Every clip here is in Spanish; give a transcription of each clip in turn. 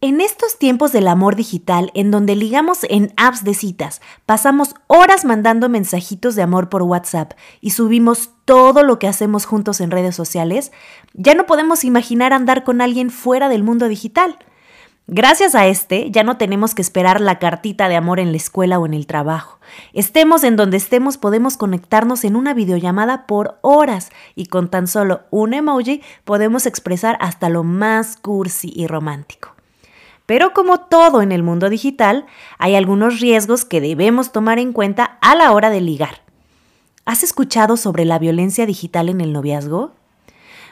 En estos tiempos del amor digital, en donde ligamos en apps de citas, pasamos horas mandando mensajitos de amor por WhatsApp y subimos todo lo que hacemos juntos en redes sociales, ya no podemos imaginar andar con alguien fuera del mundo digital. Gracias a este, ya no tenemos que esperar la cartita de amor en la escuela o en el trabajo. Estemos en donde estemos, podemos conectarnos en una videollamada por horas y con tan solo un emoji podemos expresar hasta lo más cursi y romántico. Pero como todo en el mundo digital, hay algunos riesgos que debemos tomar en cuenta a la hora de ligar. ¿Has escuchado sobre la violencia digital en el noviazgo?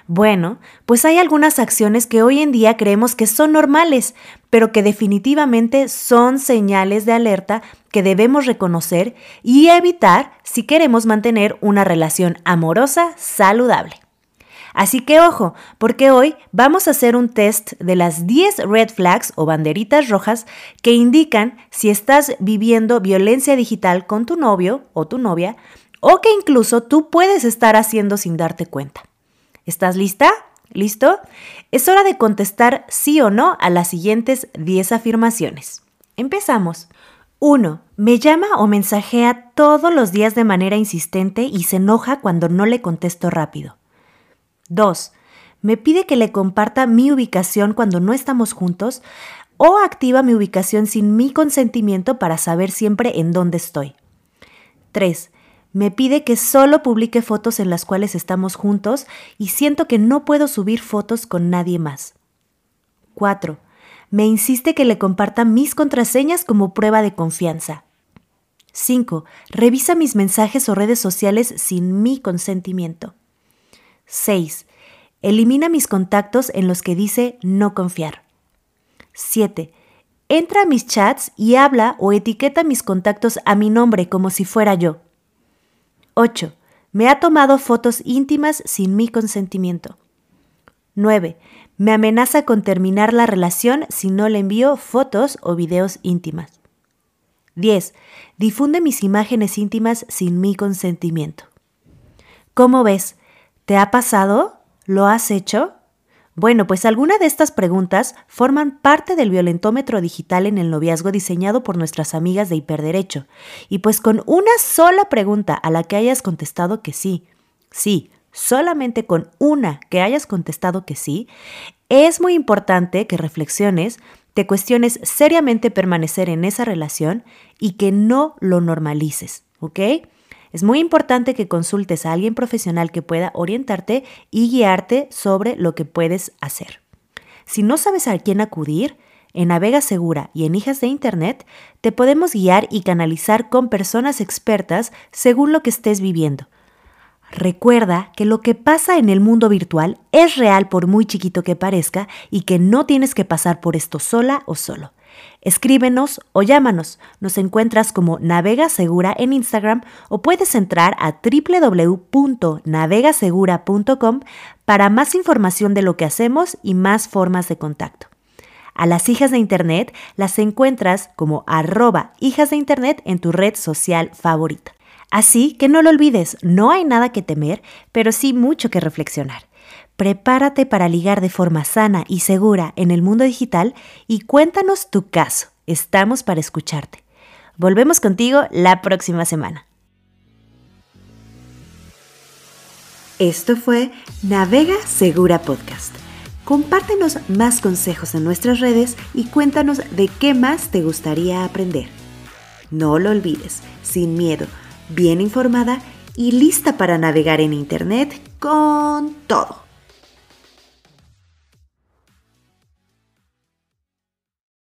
Bueno, pues hay algunas acciones que hoy en día creemos que son normales, pero que definitivamente son señales de alerta que debemos reconocer y evitar si queremos mantener una relación amorosa saludable. Así que ojo, porque hoy vamos a hacer un test de las 10 red flags o banderitas rojas que indican si estás viviendo violencia digital con tu novio o tu novia o que incluso tú puedes estar haciendo sin darte cuenta. ¿Estás lista? ¿Listo? Es hora de contestar sí o no a las siguientes 10 afirmaciones. Empezamos. 1. Me llama o mensajea todos los días de manera insistente y se enoja cuando no le contesto rápido. 2. Me pide que le comparta mi ubicación cuando no estamos juntos o activa mi ubicación sin mi consentimiento para saber siempre en dónde estoy. 3. Me pide que solo publique fotos en las cuales estamos juntos y siento que no puedo subir fotos con nadie más. 4. Me insiste que le comparta mis contraseñas como prueba de confianza. 5. Revisa mis mensajes o redes sociales sin mi consentimiento. 6. Elimina mis contactos en los que dice no confiar. 7. Entra a mis chats y habla o etiqueta mis contactos a mi nombre como si fuera yo. 8. Me ha tomado fotos íntimas sin mi consentimiento. 9. Me amenaza con terminar la relación si no le envío fotos o videos íntimas. 10. Difunde mis imágenes íntimas sin mi consentimiento. ¿Cómo ves? ¿Te ha pasado? ¿Lo has hecho? Bueno, pues algunas de estas preguntas forman parte del violentómetro digital en el noviazgo diseñado por nuestras amigas de Hiperderecho. Y pues con una sola pregunta a la que hayas contestado que sí, sí, solamente con una que hayas contestado que sí, es muy importante que reflexiones, te cuestiones seriamente permanecer en esa relación y que no lo normalices, ¿ok? Es muy importante que consultes a alguien profesional que pueda orientarte y guiarte sobre lo que puedes hacer. Si no sabes a quién acudir, en Navega Segura y en Hijas de Internet te podemos guiar y canalizar con personas expertas según lo que estés viviendo. Recuerda que lo que pasa en el mundo virtual es real por muy chiquito que parezca y que no tienes que pasar por esto sola o solo. Escríbenos o llámanos. Nos encuentras como Navega Segura en Instagram o puedes entrar a www.navegasegura.com para más información de lo que hacemos y más formas de contacto. A las hijas de Internet las encuentras como arroba hijas de Internet en tu red social favorita. Así que no lo olvides, no hay nada que temer, pero sí mucho que reflexionar. Prepárate para ligar de forma sana y segura en el mundo digital y cuéntanos tu caso. Estamos para escucharte. Volvemos contigo la próxima semana. Esto fue Navega Segura Podcast. Compártenos más consejos en nuestras redes y cuéntanos de qué más te gustaría aprender. No lo olvides, sin miedo, bien informada y lista para navegar en Internet con todo.